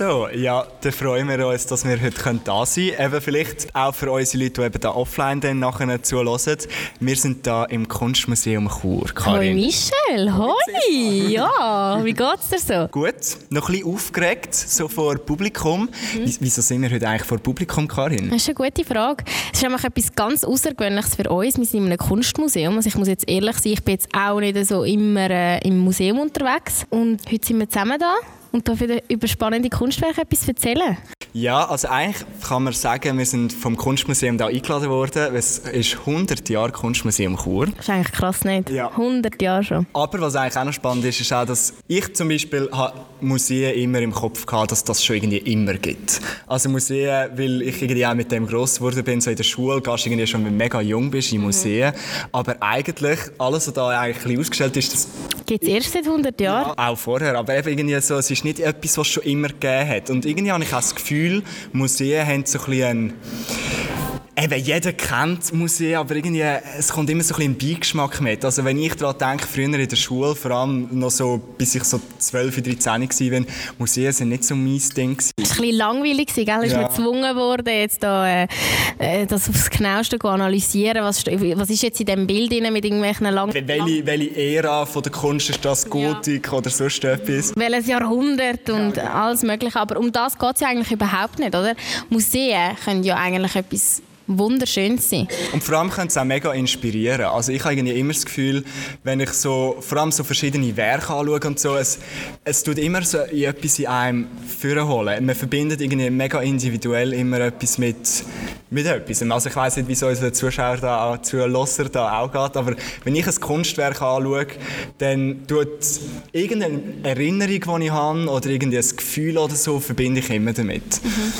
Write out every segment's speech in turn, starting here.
so? Ja, dann freuen wir uns, dass wir heute da sein können. Eben vielleicht auch für unsere Leute, die eben da offline dann nachher zuhören. Wir sind da im Kunstmuseum Chur. Karin. Hoi Michel, hoi! Ja, wie geht's dir so? Gut, noch ein bisschen aufgeregt, so vor Publikum. Mhm. Wieso sind wir heute eigentlich vor Publikum, Karin? Das ist eine gute Frage. Es ist einfach etwas ganz Außergewöhnliches für uns. Wir sind in einem Kunstmuseum. Also ich muss jetzt ehrlich sein, ich bin jetzt auch nicht so immer äh, im Museum unterwegs. Und heute sind wir zusammen da und darf über spannende Kunstwerke etwas erzählen? Ja, also eigentlich kann man sagen, wir sind vom Kunstmuseum da eingeladen worden. Es ist 100 Jahre Kunstmuseum Chur. Das ist eigentlich krass, nicht? Ja. 100 Jahre schon. Aber was eigentlich auch noch spannend ist, ist auch, dass ich zum Beispiel Museen immer im Kopf hatte, dass das schon irgendwie immer gibt. Also Museen, weil ich irgendwie auch mit dem gross geworden bin, so in der Schule, gehst du irgendwie schon, wenn du mega jung bist, in Museen. Aber eigentlich, alles, was da eigentlich ausgestellt ist, das... Gibt es erst seit 100 Jahren? Ja, auch vorher, aber eben irgendwie so, es ist nicht etwas, was es schon immer gegeben hat. Und irgendwie habe ich auch das Gefühl, Museen haben so ein bisschen Eben, jeder kennt Museen, aber irgendwie, es kommt immer so ein bisschen Beigeschmack mit. Also wenn ich daran denke, früher in der Schule, vor allem noch so, bis ich so 12, 13 war, Museen sind nicht so mein Ding. Es war ein bisschen langweilig, gell? Ja. Ist man gezwungen worden, jetzt da, äh, äh, das aufs Genaueste zu analysieren. Was, was ist jetzt in diesem Bild mit irgendwelchen langen... Welche, welche Ära von der Kunst ist das? Gotik ja. oder sonst etwas? Welches Jahrhundert und ja, alles mögliche. Aber um das geht es ja eigentlich überhaupt nicht, oder? Museen können ja eigentlich etwas wunderschön sein. Und vor allem können es auch mega inspirieren. Also ich habe immer das Gefühl, wenn ich so, vor allem so verschiedene Werke anschaue und so, es, es tut immer so etwas in einem vorholen. Man verbindet irgendwie mega individuell immer etwas mit, mit etwas. Also ich weiß nicht, wieso unsere Zuschauer da, Zuhörer da auch geht, aber wenn ich ein Kunstwerk anschaue, dann tut irgendeine Erinnerung, die ich habe, oder irgendein Gefühl oder so, verbinde ich immer damit. Mhm.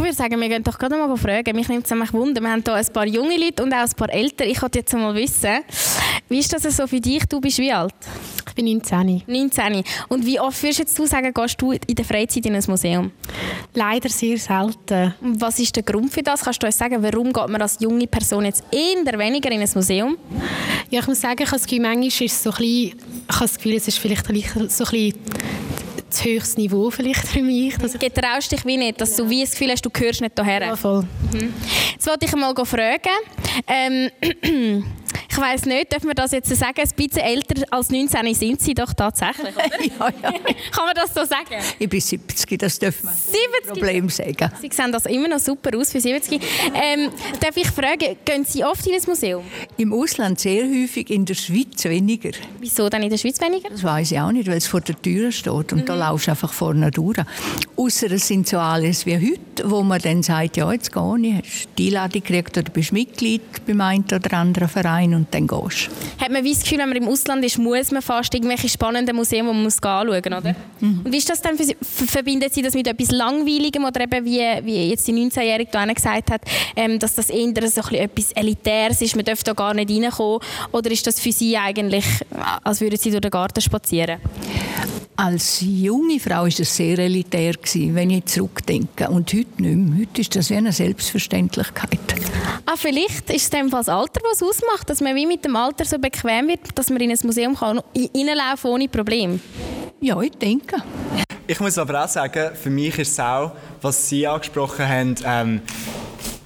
Ich würde sagen, wir gehen doch gerade mal fragen. Mich nimmt es nämlich Wunder. Wir haben hier ein paar junge Leute und auch ein paar ältere. Ich wollte jetzt mal wissen, wie ist das so für dich? Du bist wie alt? Ich bin 19. 19. Und wie oft würdest jetzt du sagen, gehst du in der Freizeit in ein Museum? Leider sehr selten. Was ist der Grund für das? Kannst du uns sagen, warum geht man als junge Person jetzt eher weniger in ein Museum? Ja, ich muss sagen, ich habe das Gefühl, manchmal ist es so ein bisschen, ich habe das Gefühl, es ist vielleicht so ein bisschen das höchste Niveau vielleicht für mich. Dass ich Getraust dich wie nicht, dass ja. du wie das Gefühl hast, du gehörst nicht hierher? Ja, voll. Mhm. Jetzt wollte ich mal fragen, ähm, ich weiß nicht, dürfen wir das jetzt sagen? Ein bisschen älter als 19 sind Sie doch tatsächlich, oder? ja, ja. Kann man das so sagen? Ich bin 70, das dürfen wir 70? Problem sagen. Sie sehen das immer noch super aus für 70. Ähm, darf ich fragen, gehen Sie oft in ein Museum? Im Ausland sehr häufig, in der Schweiz weniger. Wieso dann in der Schweiz weniger? Das weiß ich auch nicht, weil es vor der Tür steht und mhm. da laufst du einfach vorne durch. Außer es sind so alles wie heute, wo man dann sagt, ja, jetzt gehe ich, hast die Einladung gekriegt oder bist Mitglied beim einen oder anderen Verein und dann gehst Hat man das Gefühl, wenn man im Ausland ist, muss man fast irgendwelche spannenden Museen, die man muss anschauen muss, oder? Mhm. Und wie ist das dann, für Sie, verbindet Sie das mit etwas Langweiligem oder eben, wie, wie jetzt die 19-Jährige da gesagt hat, ähm, dass das eher so ein etwas Elitäres ist, man darf da gar nicht reinkommen? Oder ist das für Sie eigentlich, als würden Sie durch den Garten spazieren? Als junge Frau war das sehr elitär, wenn ich zurückdenke. Und heute nicht mehr. Heute ist das wie eine Selbstverständlichkeit. Ah, vielleicht ist es das Alter, was ausmacht, dass man wie mit dem Alter so bequem wird, dass man in ein Museum kann, reinlaufen ohne Probleme. Ja, ich denke. Ich muss aber auch sagen, für mich ist es auch, was Sie angesprochen haben, ähm,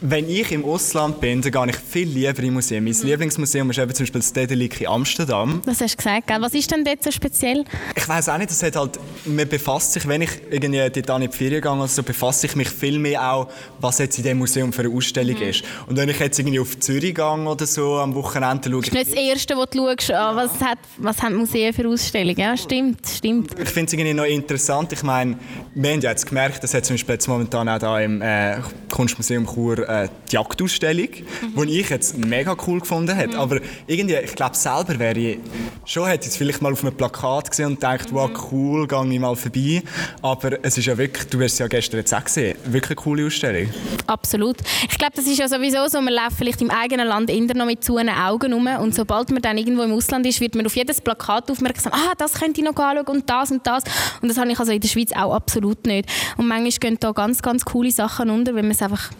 wenn ich im Ausland bin, dann gehe ich viel lieber in Museen. Mein mhm. Lieblingsmuseum ist eben zum Beispiel das Stedelijk in Amsterdam. Das hast du gesagt, gell? Was ist denn dort so speziell? Ich weiß auch nicht, das hat halt, man befasst sich, wenn ich irgendwie dort in die Ferien gehe, also befasse ich mich viel mehr auch, was jetzt in diesem Museum für eine Ausstellung mhm. ist. Und wenn ich jetzt irgendwie auf Zürich gehe oder so am Wochenende schaue... Das ist nicht das Erste, was du schaust, ah, was, hat, was haben Museen für Ausstellungen. Ja, stimmt, stimmt. Ich finde es irgendwie noch interessant. Ich meine, wir haben ja jetzt gemerkt, das hat zum Beispiel jetzt momentan auch da im äh, Kunstmuseum Chur äh, die Jagdausstellung, mhm. die ich jetzt mega cool gefunden habe. Mhm. Aber irgendwie, ich glaube selber wäre ich, schon hätte ich es vielleicht mal auf einem Plakat gesehen und gedacht, mhm. wow, cool, gehe ich mal vorbei. Aber es ist ja wirklich, du hast es ja gestern jetzt auch gesehen, wirklich eine coole Ausstellung. Absolut. Ich glaube, das ist ja sowieso so, man läuft vielleicht im eigenen Land immer noch mit zu Augen rum und sobald man dann irgendwo im Ausland ist, wird man auf jedes Plakat aufmerksam, ah, das könnte ich noch anschauen und das und das. Und das habe ich also in der Schweiz auch absolut nicht. Und manchmal gehen da ganz, ganz coole Sachen unter, wenn man es einfach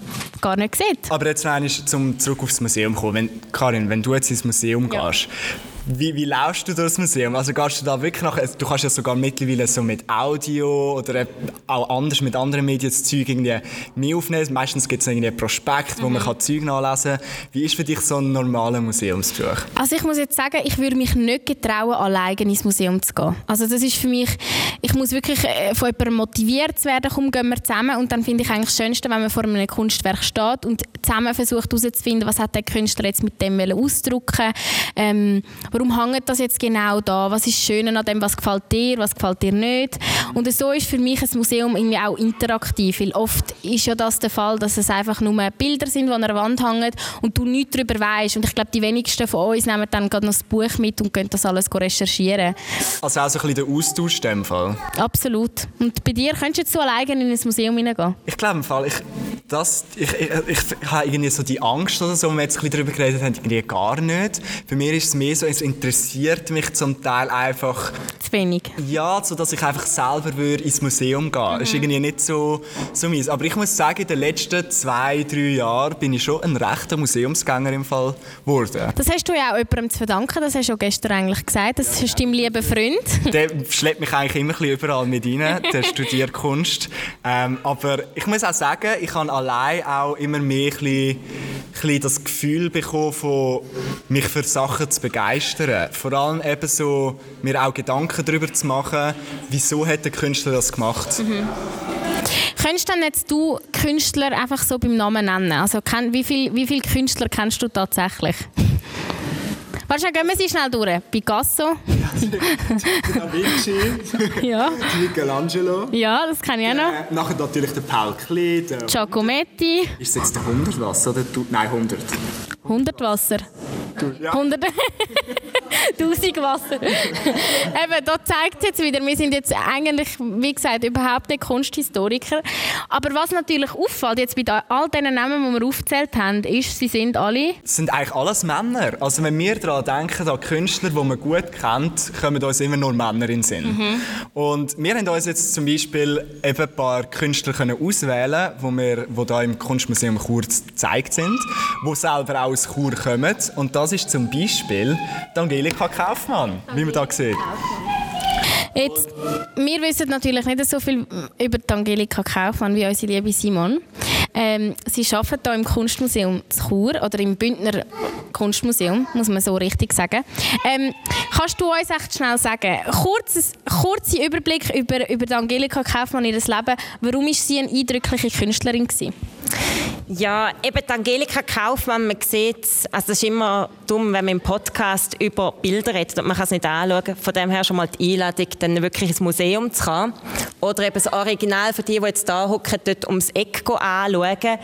gar nicht sieht. Aber jetzt noch zum zurück aufs Museum kommen. Wenn, Karin, wenn du jetzt ins Museum ja. gehst, Wie, wie laufst du das Museum? Also gehst du da wirklich nach, du kannst ja sogar mittlerweile so mit Audio oder auch anders mit anderen Medien das Zeug irgendwie mehr aufnehmen. Meistens gibt es irgendwie ein Prospekt, wo mhm. man kann Zeug nachlesen kann. Wie ist für dich so ein normaler Museumsbesuch? Also ich muss jetzt sagen, ich würde mich nicht getrauen, alleine ins Museum zu gehen. Also das ist für mich, ich muss wirklich äh, von jemandem motiviert werden, komm, gehen wir zusammen und dann finde ich eigentlich das Schönste, wenn man vor einem Kunstwerk steht und zusammen versucht herauszufinden, was hat der Künstler jetzt mit dem ausdrücken ähm, warum hängt das jetzt genau da, was ist schön an dem, was gefällt dir, was gefällt dir nicht und so ist für mich ein Museum irgendwie auch interaktiv, weil oft ist ja das der Fall, dass es einfach nur Bilder sind, die an der Wand hängen und du nichts darüber weißt und ich glaube, die wenigsten von uns nehmen dann gerade noch das Buch mit und können das alles recherchieren. Also auch so ein bisschen der Austausch in dem Fall? Absolut. Und bei dir könntest du jetzt so alleine in ein Museum hineingehen? Ich glaube im Fall, ich, das, ich, ich, ich, ich habe irgendwie so die Angst oder so, wenn wir jetzt ein bisschen darüber geredet haben, irgendwie gar nicht. Für mich ist es mehr so, es interessiert mich zum Teil einfach... Zu wenig? Ja, so dass ich einfach selber würde ins Museum gehen würde. Mhm. Das ist irgendwie nicht so, so mies. Aber ich muss sagen, in den letzten zwei, drei Jahren bin ich schon ein rechter Museumsgänger im Fall geworden. Das hast du ja auch jemandem zu verdanken, das hast du gestern eigentlich gesagt. Das ist dein lieber Freund. Der schleppt mich eigentlich immer ein überall mit rein. Der studiert Kunst. Ähm, aber ich muss auch sagen, ich habe allein auch immer mehr ein bisschen, das Gefühl bekommen, von mich für Sachen zu begeistern. Vor allem eben so, mir auch Gedanken darüber zu machen, wieso hat der Künstler das gemacht. Mhm. Könntest denn jetzt du Künstler einfach so beim Namen nennen? Also wie viele wie viel Künstler kennst du tatsächlich? Warte, gehen wir sie schnell durch. Picasso. Da Vinci. ja. Michelangelo. Ja, das kenne ich auch noch. Äh, nachher natürlich der Paul Klee. Der Giacometti. Ist es jetzt der 100 Wasser oder Nein, 100. 100 Wasser. Ja. 100. 1000 Wasser. Eben, da zeigt es jetzt wieder, wir sind jetzt eigentlich, wie gesagt, überhaupt nicht Kunsthistoriker. Aber was natürlich auffällt, jetzt bei all diesen Namen, die wir aufgezählt haben, ist, sie sind alle... Es sind eigentlich alles Männer. Also wenn wir daran denken, an Künstler, die man gut kennt, kommen uns immer nur Männer in den Sinn. Mhm. Und wir haben uns jetzt zum Beispiel eben ein paar Künstler können auswählen können, die, wir, die da im Kunstmuseum kurz gezeigt sind, die selber auch aus Chur kommen. Und das ist zum Beispiel die Angelika Kaufmann, wie man da sieht. Jetzt, wir wissen natürlich nicht so viel über die Angelika Kaufmann wie unsere liebe Simon. Ähm, sie arbeitet hier im Kunstmuseum zu Chur oder im Bündner Kunstmuseum, muss man so richtig sagen. Ähm, kannst du uns echt schnell sagen, kurzes, kurzer Überblick über, über die Angelika Kaufmann, ihr Leben, warum ist sie eine eindrückliche Künstlerin gewesen? Ja, eben die Angelika Kaufmann, man sieht also es ist immer dumm, wenn man im Podcast über Bilder redet und man kann es nicht anschauen. Von dem her schon mal die Einladung, dann wirklich ins Museum zu kommen. Oder eben das Original für die, die jetzt da hocken, dort ums Eck anschauen.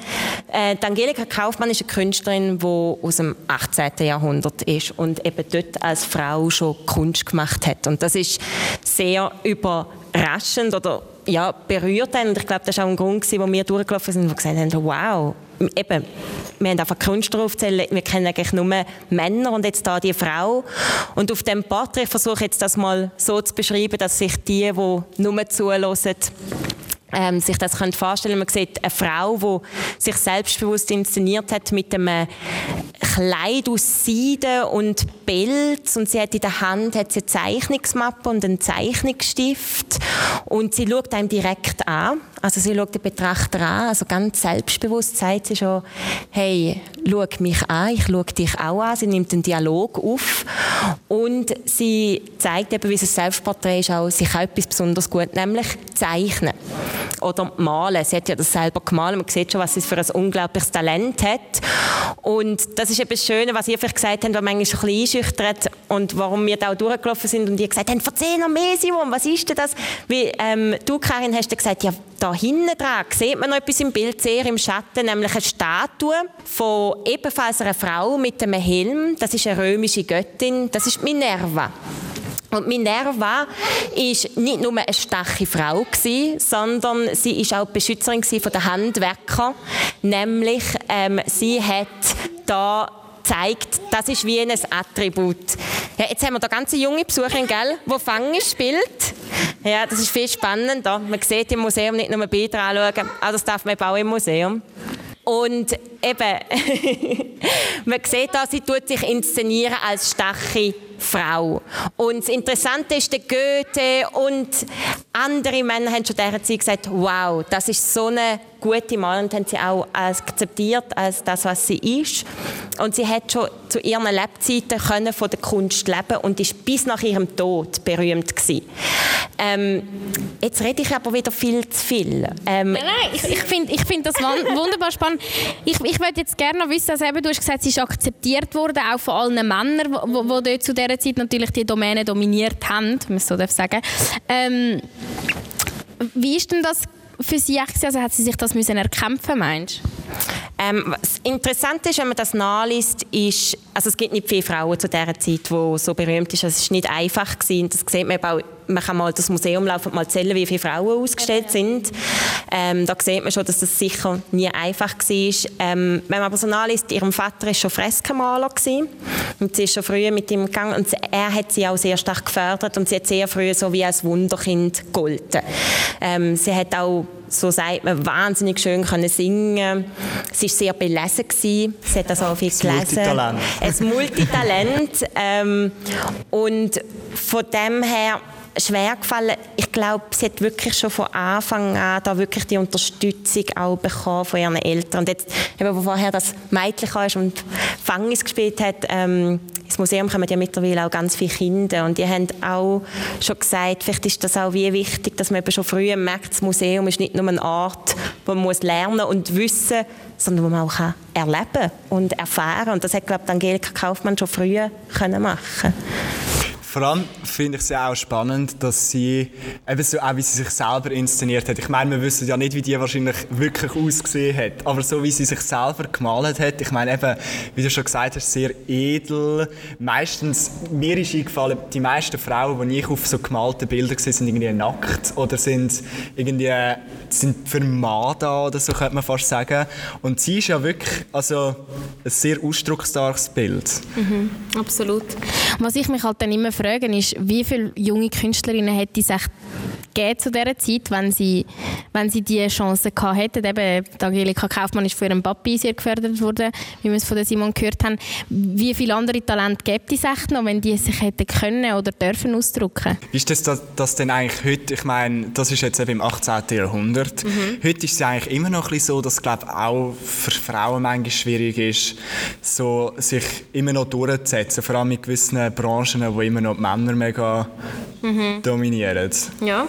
Äh, die Angelika Kaufmann ist eine Künstlerin, die aus dem 18. Jahrhundert ist und eben dort als Frau schon Kunst gemacht hat. Und das ist sehr überraschend oder ja, berührt haben. Und ich glaube, das war auch ein Grund, wo wir durchgelaufen sind und gesagt haben, wow, eben, wir haben einfach Künstler aufzählen, wir kennen eigentlich nur Männer und jetzt da die Frau. Und auf dem Porträt versuche ich jetzt das mal so zu beschreiben, dass sich die, die nur zuhören, ähm, sich das können vorstellen Man sieht eine Frau, die sich selbstbewusst inszeniert hat mit einem Kleid aus Seide und Pelz und sie hat in der Hand hat sie eine Zeichnungsmappe und einen Zeichnungsstift und sie schaut einem direkt an. Also sie schaut den Betrachter an, also ganz selbstbewusst sagt sie schon, hey, schau mich an, ich schaue dich auch an. Sie nimmt einen Dialog auf und sie zeigt eben, wie es ein Selbstporträt ist, auch, sie kann etwas besonders gut, nämlich zeichnen oder malen. Sie hat ja das selber gemalt. Man sieht schon, was sie für ein unglaubliches Talent hat. Und das ist eben das Schöne, was ihr vielleicht gesagt habt, was manchmal ein bisschen und warum wir da auch durchgelaufen sind und ihr gesagt habt, erzähl noch mehr, Simon, was ist denn das? Wie, ähm, du, Karin, hast gesagt, ja, da hinten dran sieht man noch etwas im Bild, sehr im Schatten, nämlich eine Statue von ebenfalls einer Frau mit einem Helm. Das ist eine römische Göttin, das ist Minerva. Und Minerva ist nicht nur eine starke Frau gewesen, sondern sie ist auch Beschützerin von den Handwerkern. Nämlich ähm, sie hat da zeigt, das ist wie ein Attribut. Ja, jetzt haben wir da ganze junge Besucherin, gell, wo Fangen spielt. Ja, das ist viel spannender. Man sieht im Museum nicht nur Bilder anschauen, aber das darf man auch im Museum. Und eben, man sieht da, sie tut sich inszenieren als starke Frau. Und das Interessante ist, der Goethe und andere Männer haben schon dieser Zeit gesagt, wow, das ist so eine gute Mann und haben sie auch akzeptiert als das, was sie ist. Und sie hat schon zu ihren Lebzeiten können von der Kunst leben und ist bis nach ihrem Tod berühmt gewesen. Ähm, jetzt rede ich aber wieder viel zu viel. Ähm, nein, nein, ich, ich finde ich find das wunderbar spannend. Ich, ich würde jetzt gerne noch wissen, also eben, du hast gesagt, sie ist akzeptiert worden, auch von allen Männern, die dort zu dieser Zeit natürlich die Domäne dominiert haben, wenn man so sagen ähm, Wie ist denn das für sie also hat sie sich das müssen erkämpfen meinst ähm, was interessant ist, wenn man das nachliest, ist, also es gibt nicht viele Frauen zu dieser Zeit, die so berühmt sind. Also es war nicht einfach gewesen. Das sieht man auch, man kann mal das Museum laufen und mal zählen, wie viele Frauen ausgestellt sind. Ähm, da sieht man schon, dass das sicher nie einfach war. Ähm, wenn man aber so nachliest, ihrem Vater war schon Freskenmaler und sie ist schon früh mit ihm gegangen und er hat sie auch sehr stark gefördert und sie hat sehr früh so wie als Wunderkind gegolten. Ähm, sie hat auch so sagt man, wahnsinnig schön können singen. Sie war sehr belesen. Gewesen. Sie hat also auch viel gelesen. Multitalent. Ein Multitalent. ähm, und von dem her schwer gefallen. Ich glaube, sie hat wirklich schon von Anfang an da wirklich die Unterstützung auch bekommen von ihren Eltern. Und jetzt, eben, wo vorher das Mädchen kam und Fangis gespielt hat, ähm, ins Museum kommen ja mittlerweile auch ganz viele Kinder und die haben auch schon gesagt, vielleicht ist das auch wie wichtig, dass man eben schon früh merkt, das Museum ist nicht nur eine Art, wo man muss lernen und wissen, sondern wo man auch erleben und erfahren. Und das hat, glaube ich, Angelika Kaufmann schon früh können machen vor allem finde ich es ja auch spannend, dass sie, eben so auch wie sie sich selber inszeniert hat. Ich meine, wir wissen ja nicht, wie die wahrscheinlich wirklich ausgesehen hat, aber so wie sie sich selber gemalt hat, ich meine eben, wie du schon gesagt hast, sehr edel. Meistens, mir ist eingefallen, die meisten Frauen, die ich auf so gemalten Bildern sehe, sind irgendwie nackt oder sind irgendwie sind für Mann da oder so, könnte man fast sagen. Und sie ist ja wirklich also, ein sehr ausdrucksstarkes Bild. Mhm, absolut. Was ich mich halt dann immer fragen, ist, wie viele junge Künstlerinnen hätte es echt gegeben zu dieser Zeit, wenn sie, wenn sie diese Chance gehabt hätten. Eben, Angelika Kaufmann ist von ihrem Papi sehr gefördert worden, wie wir es von Simon gehört haben. Wie viele andere Talente gibt es echt noch, wenn die sich hätten können oder dürfen ausdrücken? Wie ist das, das, das denn eigentlich heute? Ich meine, das ist jetzt eben im 18. Jahrhundert. Mhm. Heute ist es eigentlich immer noch ein bisschen so, dass es glaube auch für Frauen manchmal schwierig ist, so, sich immer noch durchzusetzen, vor allem in gewissen Branchen, wo immer noch die Männer mega mhm. dominieren. Ja.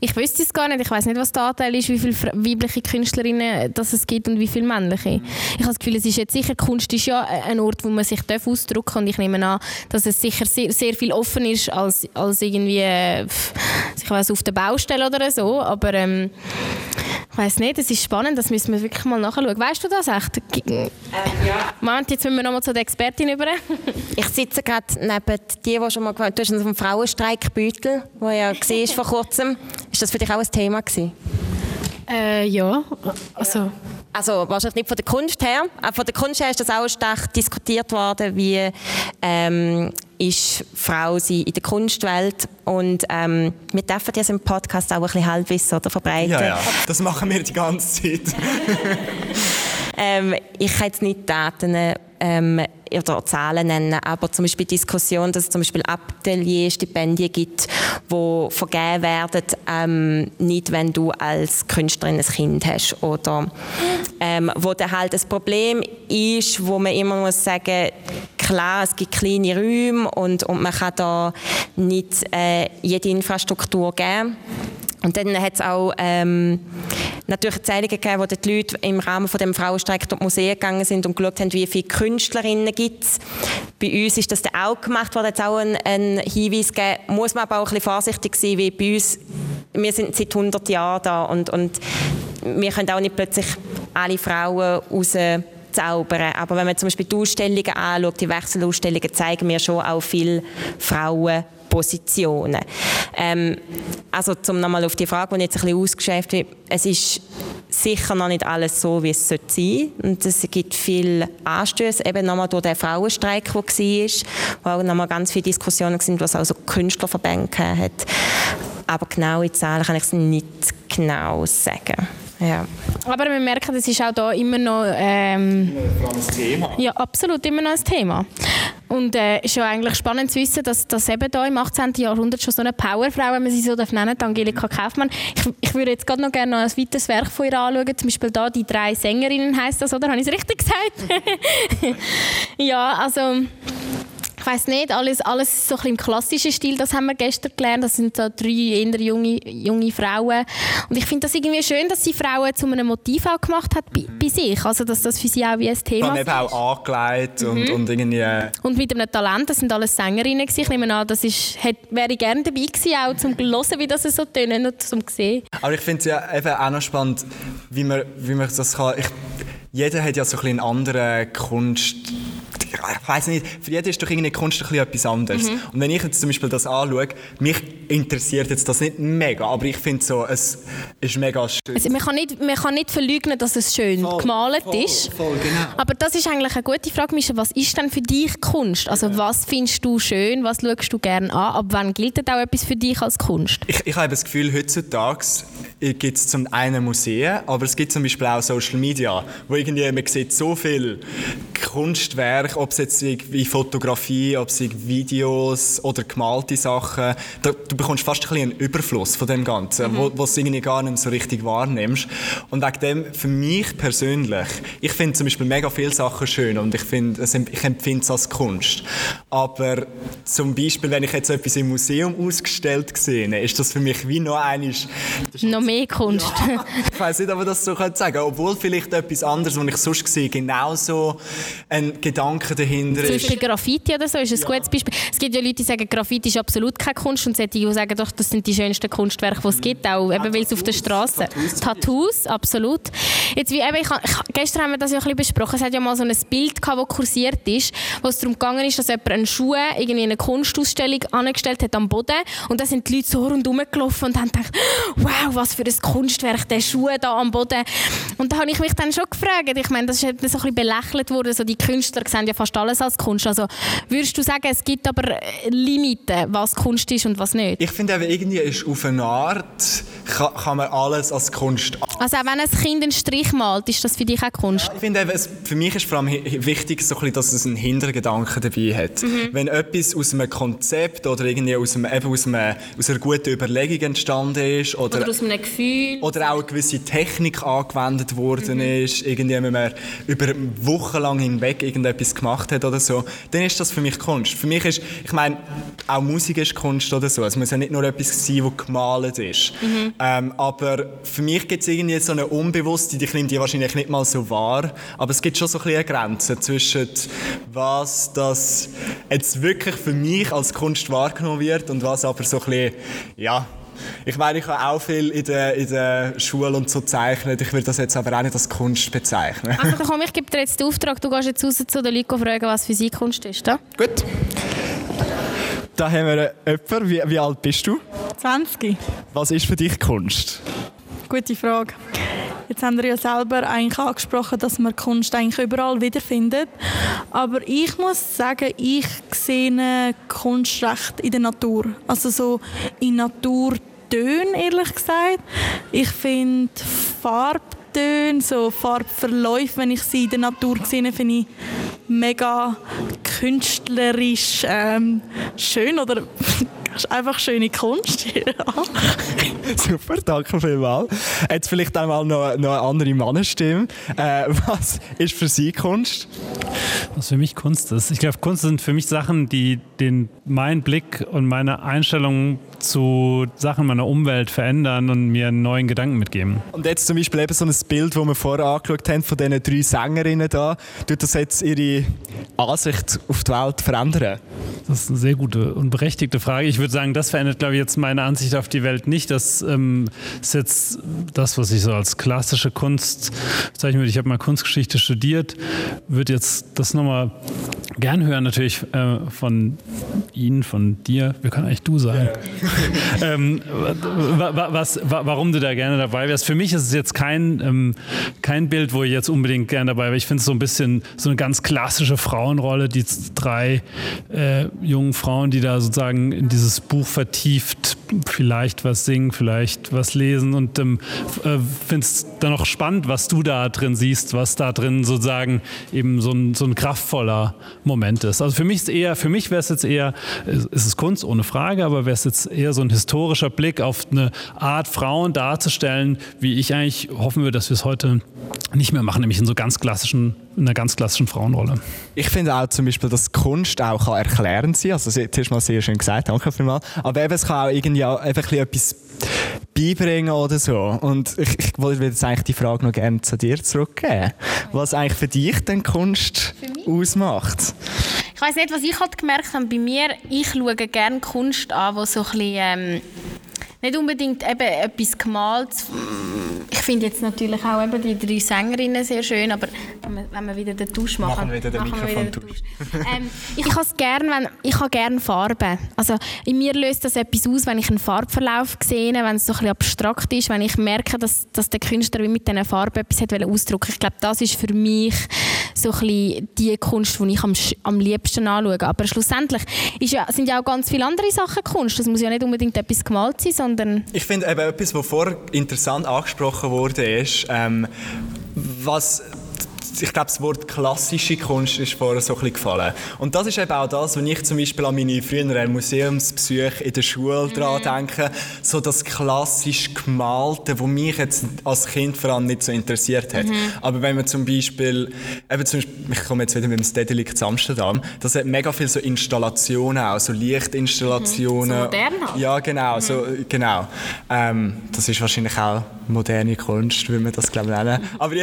Ich wüsste es gar nicht. Ich weiß nicht, was der Anteil ist, wie viele weibliche Künstlerinnen das es gibt und wie viele männliche. Ich habe das Gefühl, es ist jetzt sicher, Kunst ist ja ein Ort, wo man sich ausdrücken darf. Und ich nehme an, dass es sicher sehr, sehr viel offen ist als, als irgendwie ich weiß, auf der Baustelle oder so. Aber ähm, ich weiß nicht, es ist spannend, das müssen wir wirklich mal nachschauen. Weißt du das echt? Ähm, ja. Moment, jetzt müssen wir nochmal zu der Expertin über. ich sitze gerade neben dir, die schon mal du hast einen Frauenstreikbeutel, der ja war vor kurzem. Ist das für dich auch ein Thema gewesen? Äh, ja, also... Also wahrscheinlich nicht von der Kunst her, aber von der Kunst her ist das auch stark diskutiert worden, wie ähm, ist Frau sie in der Kunstwelt und ähm, wir dürfen das im Podcast auch ein bisschen Halbwissen oder verbreiten. Ja, ja, das machen wir die ganze Zeit. ähm, ich kann jetzt nicht Daten ähm, oder Zahlen nennen, aber zum Beispiel Diskussion, dass es zum Beispiel Atelierstipendien gibt, wo vergeben werden, ähm, nicht wenn du als Künstlerin ein Kind hast oder ähm, wo dann halt das Problem ist, wo man immer muss sagen, klar, es gibt kleine Räume und, und man kann da nicht äh, jede Infrastruktur geben. Und dann hat es auch ähm, natürlich Erzählungen gegeben, wo die Leute im Rahmen von dem Frauenstreik durch die Museen gegangen sind und geschaut haben, wie viele Künstlerinnen gibt. Bei uns ist das dann auch gemacht worden, hat auch einen, Hinweis gegeben. Muss man aber auch ein bisschen vorsichtig sein, wie bei uns, wir sind seit 100 Jahren da und, und wir können auch nicht plötzlich alle Frauen raus zaubern. Aber wenn man zum Beispiel die Ausstellungen anschaut, die Wechselausstellungen zeigen mir schon auch viele Frauen Positionen. Ähm, also zum nochmal auf die Frage, die jetzt ein bisschen ausgeschäft wird, es ist sicher noch nicht alles so, wie es sein sollte. Und es gibt viele Anstöße, eben nochmal durch den Frauenstreik, der war, wo auch nochmal ganz viele Diskussionen sind, was auch so Künstlerverbände hat. Aber genaue Zahlen kann ich es nicht genau sagen. Ja. Aber wir merken, es ist auch da immer noch ähm, ein Thema. Ja, absolut immer noch ein Thema. Und es äh, ist ja eigentlich spannend zu wissen, dass, dass eben da im 18. Jahrhundert schon so eine Powerfrau, wenn man sie so darf nennen darf, Angelika Kaufmann. Ich, ich würde jetzt gerade noch gerne noch ein weiteres Werk von ihr anschauen. Zum Beispiel da «Die drei Sängerinnen» heißt das, oder? Habe ich es richtig gesagt? ja, also ich weiß nicht, alles, alles so ein im klassischen Stil, das haben wir gestern gelernt. Das sind so drei eher junge, junge Frauen. Und ich finde das irgendwie schön, dass sie Frauen zu einem Motiv auch gemacht hat bei, bei sich. Also, dass das für sie auch wie ein Thema ist. eben auch angelegt und, mhm. und irgendwie... Äh, und mit einem Talent, das sind alles Sängerinnen gewesen. Ich nehme an, das ist, hätte, wäre ich gerne dabei gewesen, auch zum hören, wie das so tönt, nur zum sehen. Aber ich finde es ja eben auch noch spannend, wie man, wie man das kann... Ich, jeder hat ja so ein bisschen einen anderen Kunst ich weiß nicht, für jeden ist doch irgendeine Kunst ein etwas anderes. Mhm. Und wenn ich jetzt zum Beispiel das anschaue, mich interessiert jetzt das nicht mega, aber ich finde so, es ist mega schön. Also man, kann nicht, man kann nicht verleugnen, dass es schön voll, gemalt voll, ist. Voll, genau. Aber das ist eigentlich eine gute Frage, Mischa. Was ist denn für dich Kunst? Also was findest du schön, was schaust du gerne an? Ab wann gilt auch etwas für dich als Kunst? Ich, ich habe das Gefühl, heutzutage gibt es zum einen Museen, aber es gibt zum Beispiel auch Social Media, wo irgendwie man sieht so viel Kunstwerke, ob es jetzt wie Fotografie, ob es Videos oder gemalte Sachen, da, du bekommst fast ein bisschen einen Überfluss von dem Ganzen, mhm. wo, wo du irgendwie gar nicht so richtig wahrnimmst. Und wegen dem, für mich persönlich, ich finde zum Beispiel mega viele Sachen schön und ich, find, ich empfinde es als Kunst. Aber zum Beispiel, wenn ich jetzt etwas im Museum ausgestellt sehe, ist das für mich wie noch eines... Noch mehr Kunst. Ja, ich weiß nicht, ob man das so sagen kann. Obwohl vielleicht etwas anderes, was ich sonst sehe, genauso ein Gedanke dahinter ist. Zum Beispiel Graffiti oder so ist ein ja. gutes Beispiel. Es gibt ja Leute, die sagen, Graffiti ist absolut keine Kunst und solche, die sagen, doch, das sind die schönsten Kunstwerke, die es gibt, auch eben, weil es auf der Straße. Tattoos, Tattoos, absolut. Jetzt, wie eben, ich, ich, gestern haben wir das ja ein bisschen besprochen. Es hat ja mal so ein Bild gehabt, das kursiert ist, wo es darum gegangen ist, dass jemand einen Schuh irgendwie in eine Kunstausstellung angestellt hat am Boden und da sind die Leute so rundherum gelaufen und haben gedacht, wow, was für ein Kunstwerk, der Schuh da am Boden. Und da habe ich mich dann schon gefragt, ich meine, das ist so ein bisschen belächelt worden, so die Künstler sehen ja fast alles als Kunst. Also würdest du sagen, es gibt aber Limiten, was Kunst ist und was nicht? Ich finde irgendwie ist auf eine Art kann, kann, man alles als Kunst Also auch wenn ein Kind einen Strich malt, ist das für dich auch Kunst? Ja, ich finde für mich ist vor allem wichtig, so ein dass es einen Hintergedanken dabei hat. Mhm. Wenn etwas aus einem Konzept oder irgendwie aus, einem, eben aus, einem, aus einer guten Überlegung entstanden ist oder, oder aus einem Gefühl oder auch eine gewisse Technik angewendet worden mhm. ist, irgendwie wenn man über Wochen lang hinweg irgendetwas gemacht hat oder so, dann ist das für mich Kunst. Für mich ist, ich meine, auch Musik ist Kunst oder so. Es muss ja nicht nur etwas sein, das gemalt ist. Mhm. Ähm, aber für mich gibt es irgendwie so eine unbewusste, ich nehme die wahrscheinlich nicht mal so wahr, aber es gibt schon so ein eine Grenze zwischen was das jetzt wirklich für mich als Kunst wahrgenommen wird und was aber so ein bisschen, ja, ich meine, ich habe auch viel in der, in der Schule und so gezeichnet. Ich würde das jetzt aber auch nicht als Kunst bezeichnen. Also komm, ich gebe dir jetzt den Auftrag, du gehst jetzt raus zu den Leuten fragen, was für sie Kunst ist. Da? Gut. Da haben wir jemanden. Wie, wie alt bist du? 20. Was ist für dich Kunst? Gute Frage. Jetzt haben wir ja selber eigentlich angesprochen, dass man Kunst eigentlich überall wiederfindet. Aber ich muss sagen, ich sehe Kunst recht in der Natur. Also so in Naturtönen, ehrlich gesagt. Ich finde Farbtöne, so Farbverläufe, wenn ich sie in der Natur sehe, finde ich mega künstlerisch ähm, schön oder ist einfach schöne Kunst. Super, danke vielmals. Jetzt vielleicht einmal noch, noch eine andere Mannenstimme. Äh, was ist für Sie Kunst? Was für mich Kunst ist? Ich glaube, Kunst sind für mich Sachen, die den, meinen Blick und meine Einstellung zu Sachen meiner Umwelt verändern und mir einen neuen Gedanken mitgeben. Und jetzt zum Beispiel eben so ein Bild, das wir vorher angeschaut haben, von diesen drei Sängerinnen da. Tut das jetzt Ihre Ansicht auf die Welt verändern? Das ist eine sehr gute und berechtigte Frage. Ich würde sagen, das verändert, glaube ich, jetzt meine Ansicht auf die Welt nicht. Das ähm, ist jetzt das, was ich so als klassische Kunst zeichnen würde. Ich habe mal Kunstgeschichte studiert, würde jetzt das nochmal gern hören, natürlich äh, von Ihnen, von dir. Wir können eigentlich du sagen. ähm, was, warum du da gerne dabei wärst. Für mich ist es jetzt kein, ähm, kein Bild, wo ich jetzt unbedingt gerne dabei wäre. Ich finde es so ein bisschen so eine ganz klassische Frauenrolle, die drei äh, jungen Frauen, die da sozusagen in dieses Buch vertieft vielleicht was singen, vielleicht was lesen und ähm, äh, dann auch spannend, was du da drin siehst, was da drin sozusagen eben so ein, so ein kraftvoller Moment ist. Also für mich ist eher, für mich wäre es jetzt eher, ist es Kunst ohne Frage, aber wäre es jetzt eher so ein historischer Blick auf eine Art Frauen darzustellen, wie ich eigentlich hoffen würde, dass wir es heute nicht mehr machen, nämlich in so ganz klassischen, einer ganz klassischen Frauenrolle. Ich finde auch zum Beispiel, dass Kunst auch kann erklärend sein kann. Also, das hast du mal sehr schön gesagt, danke vielmals. Aber eben, es kann auch irgendwie einfach etwas beibringen oder so. Und ich, ich wollte jetzt eigentlich die Frage noch gerne zu dir zurückgeben. Was eigentlich für dich denn Kunst ausmacht? Ich weiß nicht, was ich halt gemerkt habe bei mir. Ich schaue gerne Kunst an, wo so ein bisschen, ähm, nicht unbedingt eben etwas gemalt. Ich finde jetzt natürlich auch eben die drei Sängerinnen sehr schön, aber wenn wir wieder den Tusch machen, machen wir wieder den Mikrofon-Tusch. ähm, ich habe es gerne, wenn ich habe gerne Farben. Also in mir löst das etwas aus, wenn ich einen Farbverlauf sehe, wenn es so ein bisschen abstrakt ist, wenn ich merke, dass, dass der Künstler mit diesen Farben etwas hat ausdrücken. Ich glaube, das ist für mich so ein bisschen die Kunst, die ich am, am liebsten anschaue. Aber schlussendlich ja, sind ja auch ganz viele andere Sachen Kunst. Das muss ja nicht unbedingt etwas gemalt sein, sondern... Ich finde eben etwas, was vorher interessant angesprochen wurde, ist, ähm, was ich glaube, das Wort klassische Kunst ist vorher so ein bisschen gefallen. Und das ist eben auch das, was ich zum Beispiel an meine früheren Museumsbesuche in der Schule mhm. daran denke. So das klassisch Gemalte, was mich jetzt als Kind vor allem nicht so interessiert hat. Mhm. Aber wenn man zum Beispiel, eben zum Beispiel, ich komme jetzt wieder mit dem Stedelijk zu Amsterdam, das hat mega viele so Installationen auch, so Lichtinstallationen. Mhm. So modern halt. Ja, genau. Mhm. So, genau. Ähm, das ist wahrscheinlich auch moderne Kunst, wie man das glaube ich nennen. Aber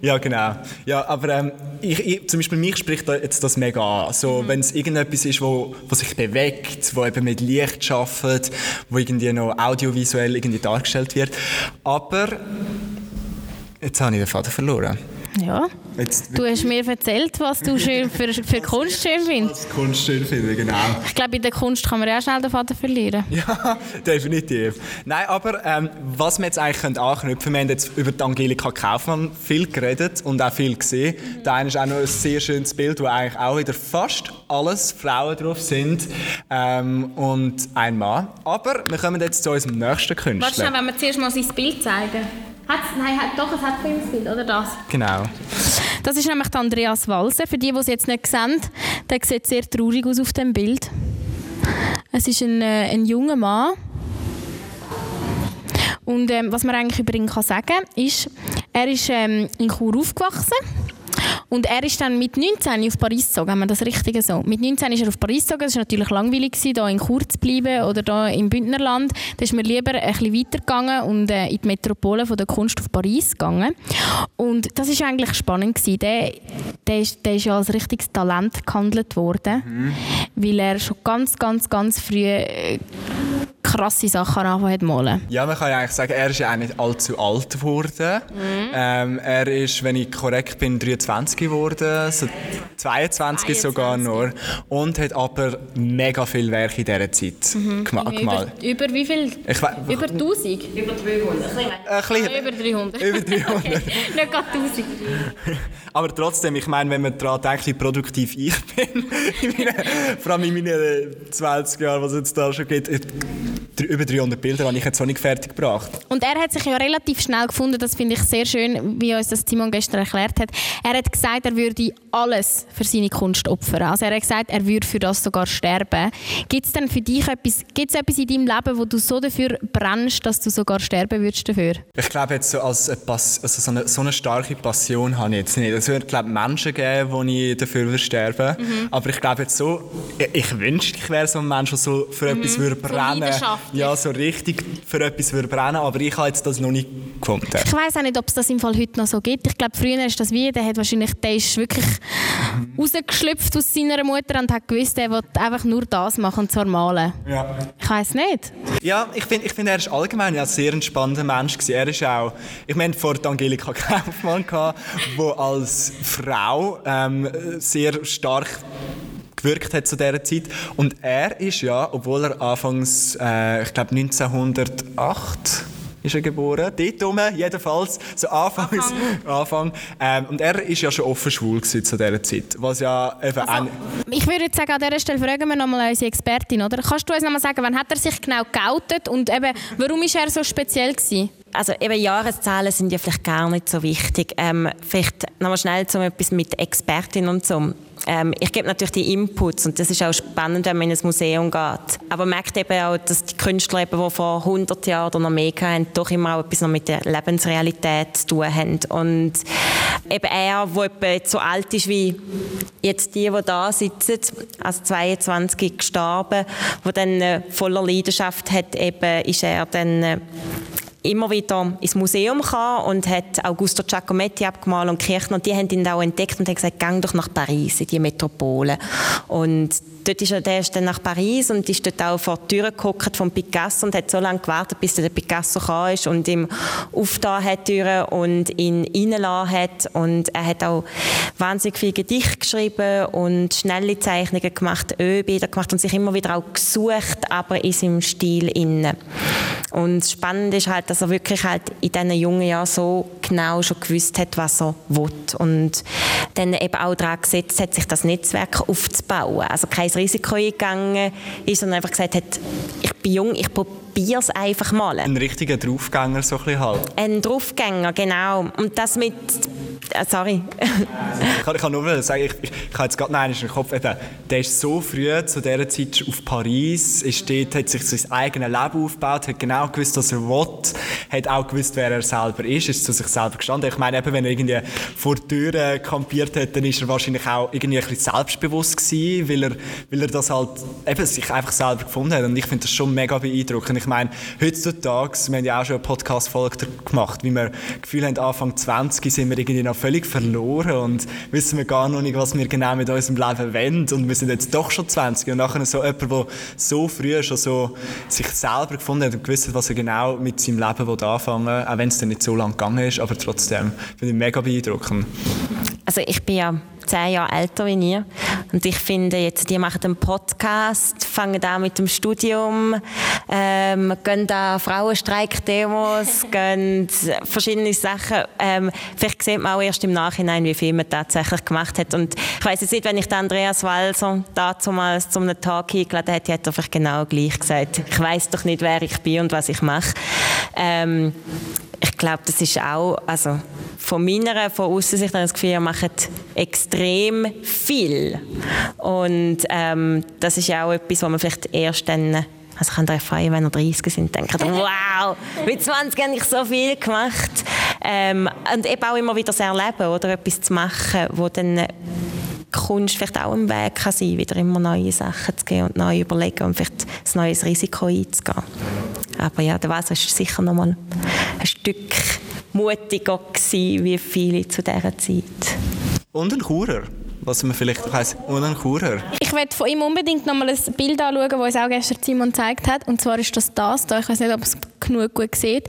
ja, genau. Ja, aber ähm, ich, ich, zum Beispiel mich spricht da jetzt das mega an. So, mhm. Wenn es irgendetwas ist, wo, wo sich bewegt, wo eben mit Licht arbeitet, wo irgendwie noch audiovisuell irgendwie dargestellt wird. Aber jetzt habe ich den Vater verloren. Ja. Jetzt, du hast mir erzählt, was du schön für, für Kunst schön findest. Was Kunst schön finde, genau. Ich glaube, in der Kunst kann man ja auch schnell den Vater verlieren. Ja, definitiv. Nein, aber ähm, was wir jetzt eigentlich anknüpfen können, wir haben jetzt über die Angelika Kaufmann viel geredet und auch viel gesehen. Mhm. Da ist auch noch ein sehr schönes Bild, wo eigentlich auch wieder fast alles Frauen drauf sind ähm, und ein Mann. Aber wir kommen jetzt zu unserem nächsten Künstler. Warte, wenn wir zuerst mal sein Bild zeigen. Hat's, nein, hat, doch, es hat Filmsbild, oder das? Genau. Das ist nämlich Andreas Walser. Für die, die es jetzt nicht sehen, der sieht sehr traurig aus auf dem Bild. Es ist ein, äh, ein junger Mann. Und ähm, was man eigentlich über ihn kann sagen kann, ist, er ist ähm, in Chur aufgewachsen und er ist dann mit 19 auf Paris gezogen, haben wir das Richtige so. Mit 19 ist er auf Paris gezogen, es war natürlich langweilig, hier in Chur zu bleiben oder hier im Bündnerland. Da ist mir lieber ein bisschen weitergegangen und äh, in die Metropole von der Kunst auf Paris gegangen. Und das ist eigentlich spannend gewesen. Der, der, ist, der ist ja als richtiges Talent gehandelt worden, mhm. weil er schon ganz, ganz, ganz früh äh, krasse Sachen angefangen hat malen. Ja, man kann ja eigentlich sagen, er ist ja auch nicht allzu alt geworden. Mhm. Ähm, er ist, wenn ich korrekt bin, 23 geworden, so 22, 22 sogar nur. Und hat aber mega viel Werk in dieser Zeit mhm. gemalt. Über, über, wie viel? Ich über 1000? Über 300. Ein bisschen, äh, über 300. Über 300. okay. Nicht gerade 1000. aber trotzdem, ich meine, wenn man daran denkt, wie produktiv ich bin, vor allem in meinen 20 Jahren, was es jetzt da schon gibt, über 300 Bilder habe ich jetzt noch nicht fertig gebracht. Und er hat sich ja relativ schnell gefunden, das finde ich sehr schön, wie uns das Simon gestern erklärt hat. Er hat gesagt, er würde alles für seine Kunst opfern. Also er hat gesagt, er würde für das sogar sterben. Gibt es denn für dich etwas, gibt's etwas in deinem Leben, wo du so dafür brennst, dass du sogar sterben würdest dafür? Ich glaube jetzt so als eine Pass also so, eine, so eine starke Passion habe ich jetzt nicht. Es wird glaube Menschen geben, wo ich dafür würde sterben. Mhm. Aber ich glaube jetzt so, ich, ich wünschte, ich wäre so ein Mensch, der so für mhm. etwas würde brennen. So ja, so richtig für etwas würde brennen, aber ich habe jetzt das noch nicht gefunden. Ich weiß auch nicht, ob es das im Fall heute noch so gibt. Ich glaube, früher ist das wie, der hat wahrscheinlich, der ist wirklich mhm. rausgeschlüpft aus seiner Mutter und hat gewusst, er will einfach nur das machen, und zwar malen. Ja. Ich weiß nicht. Ja, ich finde, ich find, er ist allgemein ein sehr entspannter Mensch gewesen. Er ist auch, ich meine, vor Angelika Kaufmann gehabt, wo als Frau ähm, sehr stark gewirkt hat zu dieser Zeit. Und er ist ja, obwohl er anfangs, äh, ich glaube 1908 ist er geboren. Dort rum, jedenfalls, so Anfang. Anfang. Anfang. Ähm, und er ist ja schon offen schwul zu dieser Zeit, was ja eben also, Ich würde jetzt sagen, an dieser Stelle fragen wir nochmal unsere Expertin, oder? Kannst du uns nochmal sagen, wann hat er sich genau geoutet und eben, warum ist er so speziell gewesen? Also eben Jahreszahlen sind ja vielleicht gar nicht so wichtig. Ähm, vielleicht nochmal schnell so etwas mit Expertin und so ähm, ich gebe natürlich die Inputs und das ist auch spannend, wenn man in ein Museum geht. Aber man merkt eben auch, dass die Künstler, eben, die vor 100 Jahren oder noch mehr haben, doch immer auch etwas noch mit der Lebensrealität zu tun haben. Und eben er, der etwa so alt ist wie jetzt die, die da sitzen, also 22 gestorben, der dann äh, voller Leidenschaft hat, eben, ist er dann äh, immer wieder ins Museum kam und hat Augusto Giacometti abgemalt und Kirchner und die haben ihn auch entdeckt und haben gesagt, gang doch nach Paris, in die Metropole. Und dort ist er, der ist dann nach Paris und ist dort auch vor die Tür von Picasso und hat so lange gewartet, bis der Picasso kam und ihm aufgetan hat Türen und ihn reingelassen hat und er hat auch wahnsinnig viel Gedicht geschrieben und schnelle Zeichnungen gemacht, Ölbilder gemacht und sich immer wieder auch gesucht, aber in seinem Stil innen. Und spannend ist halt, dass er wirklich halt in diesen jungen Jahren so genau schon gewusst hat, was er will und dann eben auch daran gesetzt hat, sich das Netzwerk aufzubauen. Also kein Risiko eingegangen ist, sondern einfach gesagt hat, ich bin jung, ich probiere es einfach mal. Ein richtiger Draufgänger so ein halt. Ein Draufgänger, genau. Und das mit äh, sorry. ich, kann, nur sagen, ich, ich, ich habe jetzt gerade einen in den Kopf, eben, der ist so früh zu dieser Zeit auf Paris, ist dort, hat sich sein eigenes Leben aufgebaut, hat genau gewusst, was er will, hat auch gewusst, wer er selber ist, ist zu sich selber gestanden. Ich meine, eben, wenn er irgendwie vor der Tür kampiert hat, dann ist er wahrscheinlich auch irgendwie ein bisschen selbstbewusst gewesen, weil er, weil er das halt eben sich einfach selber gefunden hat. Und ich finde das schon mega beeindruckend. Ich meine, heutzutage, wir haben ja auch schon eine Podcast-Folge gemacht, wie wir Gefühl haben, Anfang 20 sind wir irgendwie noch völlig verloren und wissen wir gar noch nicht, was wir genau mit unserem Leben wollen. Und wir sind jetzt doch schon 20 und nachher so jemand, der so früh schon so sich selber gefunden hat und gewusst was er genau mit seinem Leben anfangen will, auch wenn es dann nicht so lange gegangen ist, aber trotzdem finde ich mega beeindruckend. Also ich bin ja zehn Jahre älter wie ihr. Und ich finde jetzt, die machen einen Podcast, fangen an mit dem Studium, ähm, gehen da Frauenstreik-Demos, gehen verschiedene Sachen. Ähm, vielleicht sieht man auch erst im Nachhinein, wie viel man tatsächlich gemacht hat. Und ich weiß jetzt nicht, wenn ich den Andreas Walser dazu mal zu einem Tag eingeladen hätte, hätte er vielleicht genau gleich gesagt. Ich weiß doch nicht, wer ich bin und was ich mache. Ähm, ich glaube, das ist auch, also von meiner, von Aussicht das Gefühl, ihr macht extrem viel. Und ähm, das ist ja auch etwas, was man vielleicht erst dann also kann euch feiern, wenn ihr 30 sind, denken, wow, mit 20 habe ich so viel gemacht. Ähm, und eben auch immer wieder das Erleben oder etwas zu machen, wo dann Kunst vielleicht auch ein Weg kann sein, wieder immer neue Sachen zu gehen und neu überlegen und vielleicht ein neues Risiko einzugehen. Aber ja, der Wasser ist sicher noch mal ein Stück mutiger gewesen, wie viele zu dieser Zeit. Und ein Churer was man vielleicht weiss, und ein Churer. Ich werde von ihm unbedingt noch mal ein Bild anschauen, das uns auch gestern Simon gezeigt hat. Und zwar ist das das da. Ich weiß nicht, ob es genug gut sieht.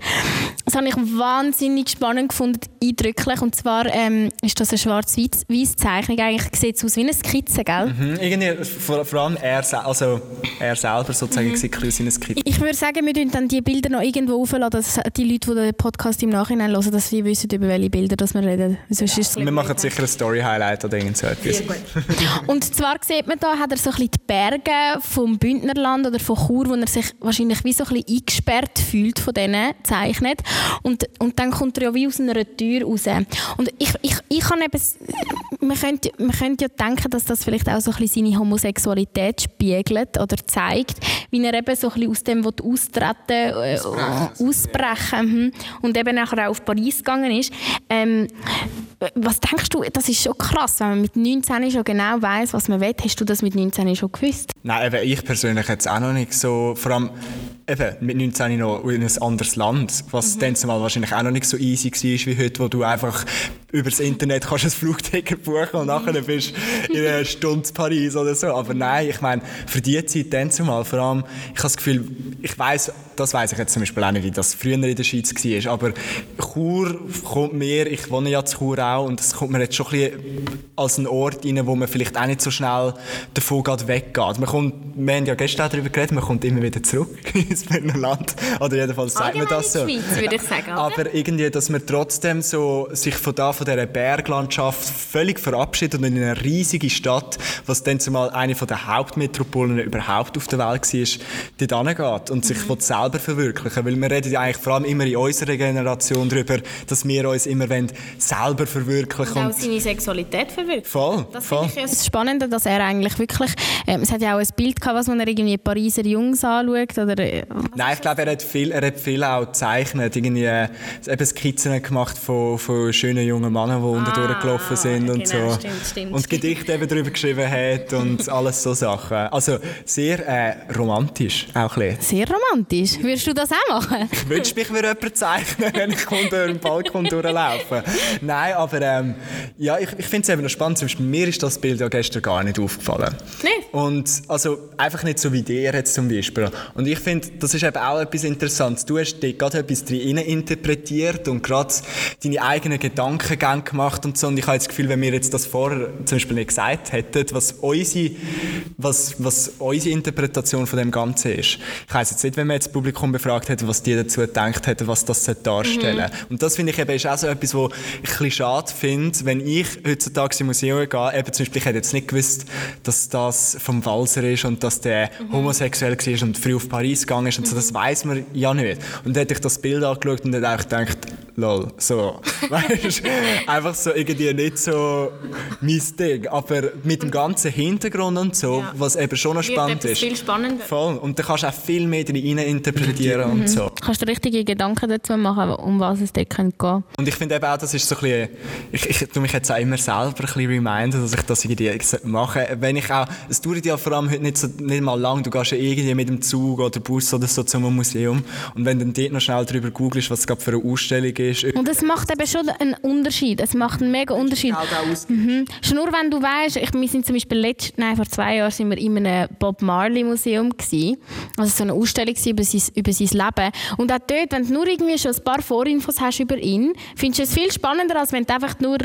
Das habe ich wahnsinnig spannend gefunden, eindrücklich. Und zwar ähm, ist das eine schwarz-weiß Zeichnung. Eigentlich sieht es aus wie eine Skizze, gell? Mhm, irgendwie, vor, vor allem er, also er selber sozusagen mhm. sieht aus wie eine Skizze. Ich würde sagen, wir dann die Bilder noch irgendwo aufladen, dass die Leute, die den Podcast im Nachhinein hören, dass sie wissen, über welche Bilder dass wir reden. Sonst ist wir machen sicher ein Story-Highlight oder irgend so etwas. Und zwar sieht man da, hat er so ein bisschen die Berge vom Bündnerland oder von Chur, wo er sich wahrscheinlich wie so ein bisschen eingesperrt fühlt von denen, zeichnet. Und, und dann kommt er ja wie aus einer Tür raus. Und ich, ich, ich kann eben, man könnte, man könnte ja denken, dass das vielleicht auch so ein bisschen seine Homosexualität spiegelt oder zeigt, wie er eben so ein bisschen aus dem austreten äh, ausbrechen mhm. und eben nachher auch auf Paris gegangen ist. Ähm, was denkst du, das ist schon krass, wenn man mit 19 schon genau weiß, was man will. Hast du das mit 19 schon gewusst? Nein, eben ich persönlich jetzt auch noch nicht so, vor allem eben mit 19 noch in ein anderes Land, was mhm. dann zumal wahrscheinlich auch noch nicht so easy war wie heute, wo du einfach über das Internet kannst ein Flugticket buchen und nachher bist du in einer Stunde in Paris oder so. Aber nein, ich meine, für die Zeit dann zumal, vor allem, ich habe das Gefühl, ich weiß, das weiß ich jetzt zum Beispiel auch nicht, wie das früher in der Schweiz war, aber Chur kommt mir, ich wohne ja zu Chur auch, und es kommt mir jetzt schon ein bisschen als ein Ort rein, wo man vielleicht auch nicht so schnell davon geht, weggeht. Man kommt, wir haben ja gestern darüber geredet, man kommt immer wieder zurück ins Land. Oder jedenfalls sagt man das so. Schweiz, würde ich sagen, oder? Aber irgendwie, dass man trotzdem so sich von da von dieser Berglandschaft völlig verabschiedet und in eine riesige Stadt, was dann zumal eine der Hauptmetropolen überhaupt auf der Welt war, dort hingeht und sich mhm. selber verwirklichen Weil wir reden ja eigentlich vor allem immer in unserer Generation darüber, dass wir uns immer selber verwirklichen Und auch seine Sexualität verwirklichen. Voll, Das voll. finde ich ja das Spannende, dass er eigentlich wirklich, ähm, es hat ja auch ein Bild gehabt, was man irgendwie Pariser Jungs anschaut, oder äh, Nein, ich glaube, er hat viel, er hat viel auch gezeichnet, irgendwie äh, eben Skizzen gemacht von, von schönen jungen Männern, die unten durchgelaufen sind und genau, so. stimmt, stimmt. Und Gedichte eben darüber geschrieben hat und alles so Sachen. Also sehr äh, romantisch, auch ein bisschen. sehr romantisch. Würdest du das auch machen? Ich wünschte, mich würde jemand zeichnen, wenn ich unter dem Balkon durchlaufe. Nein, aber ähm, ja, ich, ich finde es eben noch spannend. Zum Beispiel, mir ist das Bild ja gestern gar nicht aufgefallen. Nicht? Und also einfach nicht so wie dir jetzt zum Beispiel. Und ich finde, das ist eben auch etwas Interessantes. Du hast dort gerade etwas drin interpretiert und gerade deine eigenen Gedankengänge gemacht und so. Und ich habe das Gefühl, wenn wir jetzt das vorher zum Beispiel nicht gesagt hätten, was unsere, was, was unsere Interpretation von dem Ganzen ist. Ich weiss jetzt nicht, wenn wir jetzt Publikum befragt hätten, was die dazu gedacht hätten, was das darstellen sollte. Und das finde ich eben ist auch so etwas, wo ich ein bisschen schade finde, wenn ich heutzutage im Museum gehe, eben zum Beispiel, ich hätte jetzt nicht gewusst, dass das vom Walser ist und dass der homosexuell war und früh auf Paris gegangen ist und so, das weiß man ja nicht. Und dann hätte ich das Bild angeschaut und dann auch gedacht, lol, so, weißt einfach so irgendwie nicht so mein Ding, aber mit dem ganzen Hintergrund und so, Ja. was eben schon noch spannend ist. viel spannender. Voll. Und dann kannst du auch viel mehr drin interpretieren und so. Kannst du richtige Gedanken dazu machen, um was es dort könnte gehen Und ich finde eben auch, das ist so ein bisschen, ich, ich tue mich jetzt auch immer selber ein bisschen reminden, dass ich das irgendwie mache. Wenn ich auch, es dauert ja vor allem heute nicht, so, nicht mal lang, du gehst ja irgendwie mit dem Zug oder Bus oder so zum Museum und wenn du dann dort noch schnell drüber googelst, was es gerade für eine Ausstellung ist, Und es macht eben schon einen Unterschied. Es macht einen mega Unterschied. Mhm. Schon nur wenn du weißt, ich, wir sind zum Beispiel letzt, nein, vor zwei Jahren sind wir in einem Bob Marley Museum gsi, also so eine Ausstellung gsi über sein, über sein Leben. Und auch dort, wenn du nur irgendwie schon ein paar Vorinfos hast über ihn, findest du es viel spannender, als wenn du einfach nur,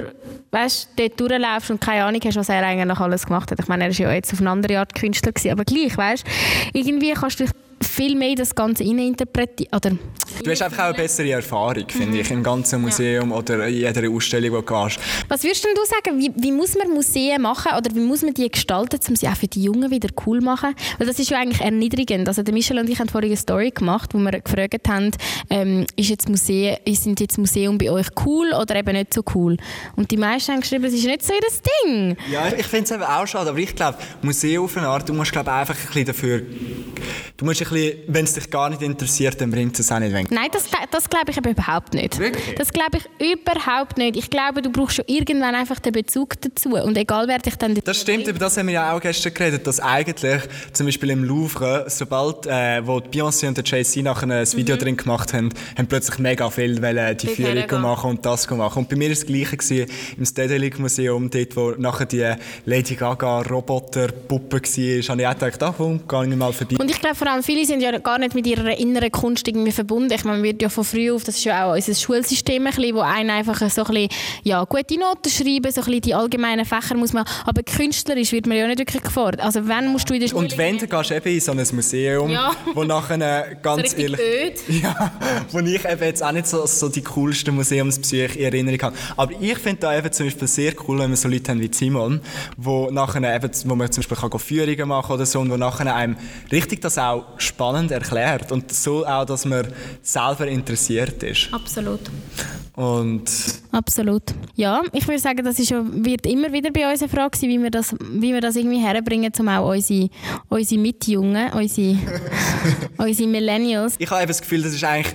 weißt, dort durchlaufst und keine Ahnung hast, was er eigentlich alles gemacht hat. Ich meine, er ist ja jetzt auf eine andere Art Künstler gsi, aber gleich, weißt, irgendwie kannst du dich viel mehr das Ganze interpretieren. Du hast einfach auch eine bessere Erfahrung, finde ich, im ganzen Museum oder in jeder Ausstellung, wo du gehst. Was würdest denn du sagen, wie, wie muss man Museen machen oder wie muss man die gestalten, um sie auch für die Jungen wieder cool zu machen? Weil das ist ja eigentlich erniedrigend. Also der Michel und ich haben vorhin eine Story gemacht, wo wir gefragt haben, ähm, ist jetzt Museen, sind jetzt Museum bei euch cool oder eben nicht so cool? Und die meisten haben geschrieben, es ist nicht so ihr Ding. Ja, ich finde es eben auch schade, aber ich glaube, Museum auf eine Art, du musst glaube einfach ein bisschen dafür, du musst ein bisschen, wenn es dich gar nicht interessiert, dann bringt es auch nicht weg. Nein, das, das glaube ich eben überhaupt nicht. Wirklich? Das glaube ich überhaupt nicht. Ich glaube, du brauchst schon irgendwann einfach den Bezug dazu. Und egal, wer dich dann... Das stimmt, über das haben wir ja auch gestern geredet, dass eigentlich zum Beispiel im Louvre, sobald äh, wo die Beyoncé und der Jay-Z nachher ein Video drin gemacht haben, haben plötzlich mega viel wollen die Führung machen und das machen. Und bei mir war das Gleiche gewesen, im Stedelijk Museum, dort wo nachher die Lady Gaga Roboter-Puppe war, habe ich auch gedacht, ach komm, gehe ich mal vorbei. Und ich glaube vor allem, viele sind ja gar nicht mit ihrer inneren Kunst irgendwie verbunden. Ich meine, man wird ja von früh auf, das ist ja auch unser Schulsystem, ein bisschen, wo einen einfach so ein bisschen, ja, gute Noten schreiben, so ein bisschen die allgemeinen Fächer muss man, aber künstlerisch wird man ja nicht wirklich gefordert. Also wenn musst du in der Schule... Und wenn, dann gehst du eben in so ein Museum, Ja. wo nachher äh, ganz richtig ehrlich... öd. Ja, wo ich eben jetzt auch nicht so, so die coolsten Museumsbesuche in Erinnerung habe. Aber ich finde da eben zum Beispiel sehr cool, wenn wir so Leute haben wie Simon, wo nachher eben, wo man zum Beispiel kann Führungen machen oder so und wo nachher einem richtig das auch spannend erklärt und so auch, dass man selber interessiert ist. Absolut. Und Absolut. Ja, ich würde sagen, das ist ja, wird immer wieder bei uns eine Frage sein, wie wir das, wie wir das irgendwie herbringen, um auch unsere, unsere Mitjungen, unsere, unsere Millennials ich habe eben das Gefühl, das ist eigentlich,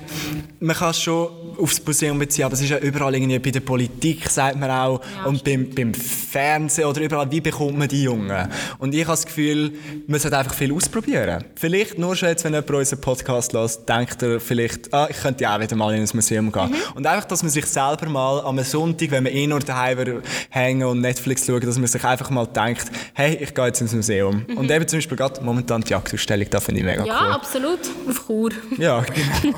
man kann schon aufs Museum beziehen, aber es ist ja überall irgendwie bei der Politik, sagt man auch, und beim, beim Fernsehen oder überall, wie bekommt man die Jungen? Und ich habe das Gefühl, man sollte einfach viel ausprobieren. Vielleicht nur schon jetzt, wenn jemand unseren Podcast hört, denkt er vielleicht, ah, ich könnte ja auch wieder mal in ein Museum gehen. Und einfach, dass man sich selber mal am Sonntag, wenn man eh nur daheim hängen und Netflix schauen, dass man sich einfach mal denkt, hey, ich gehe jetzt ins Museum. Und eben zum Beispiel gerade momentan die Jagdausstellung, da finde ich mega Ja, cool. absolut. Auf Chur. Ja, genau.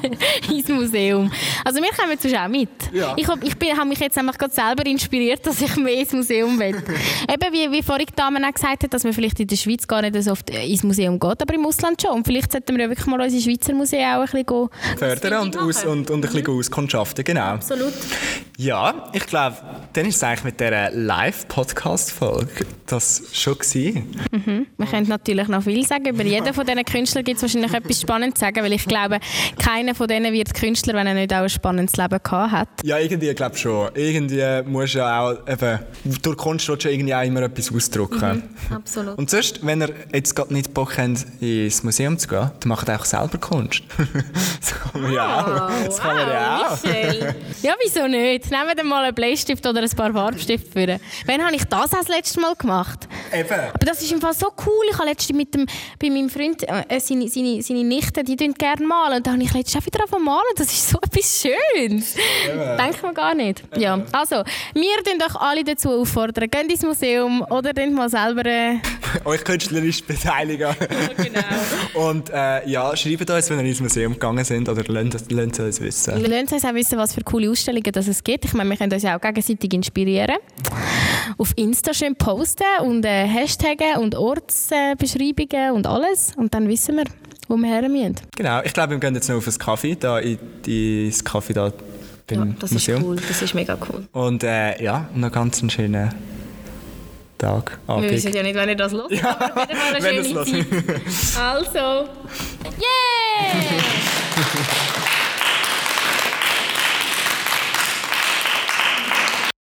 ins Museum. Also wir kommen jetzt auch mit. Ja. Ich, hab, ich bin, habe mich jetzt einfach gerade selber inspiriert, dass ich mehr ins Museum will. Eben wie, wie vorhin die Dame auch gesagt hat, dass man vielleicht in der Schweiz gar nicht so oft ins Museum geht, aber im Ausland schon. Und vielleicht sollten wir ja wirklich mal unsere Schweizer Museen auch ein bisschen Fördern und, aus, und, und ein bisschen auskundschaften, genau. Absolut. Ja, ich glaube, dann ist es eigentlich mit dieser Live-Podcast-Folge das schon gewesen. Wir können natürlich noch viel sagen. Über jeden von diesen Künstlern gibt es wahrscheinlich etwas Spannendes zu sagen, weil ich glaube, keiner von denen wird Künstler, wenn er nicht auch ein spannendes Leben gehabt hat. Ja, irgendwie glaube ich schon. Irgendwie musst du ja auch, eben, durch Kunst ja irgendwie auch immer etwas ausdrücken. Absolut. Und sonst, wenn ihr jetzt gerade nicht Bock habt, ins Museum zu gehen, dann macht auch selber Kunst. das kann man ja auch. Das kann man ja auch. Michel. Ja, wieso nicht? Nehmen wir mal einen Bleistift oder ein paar Farbstifte für. Wann habe ich das das letzte Mal gemacht? Eben. Aber das ist im Fall so cool. Ich habe letztens mit dem, bei meinem Freund, äh, seine, seine, seine Nichte, die tun gerne malen. Und da habe ich letztens auch wieder zu malen. Das ist so etwas Schönes. Denkt man gar nicht. Ja, also, wir tun euch alle dazu auffordern, geht ins Museum oder tun mal selber... Äh, Euch künstlerisch beteiligen. genau. Und äh, ja, schreibt uns, wenn ihr ins Museum gegangen sind oder lasst lasst es uns wissen. Lasst uns auch wissen, was für coole Ausstellungen das es gibt. Ich meine, wir können uns ja auch gegenseitig inspirieren. Auf Insta schön posten und äh, Hashtaggen und Ortsbeschreibungen und alles. Und dann wissen wir, wo wir her müssen. Genau, ich glaube, wir gehen jetzt noch auf einen Kaffee, da in, in das Kaffee da beim Museum. Das ist mega cool. Und äh, ja, noch ganz einen schönen Tag, Wir Abend. wissen ja nicht, wenn ihr das hört. aber auf jeden Fall eine wenn schöne Zeit. Also, yeah!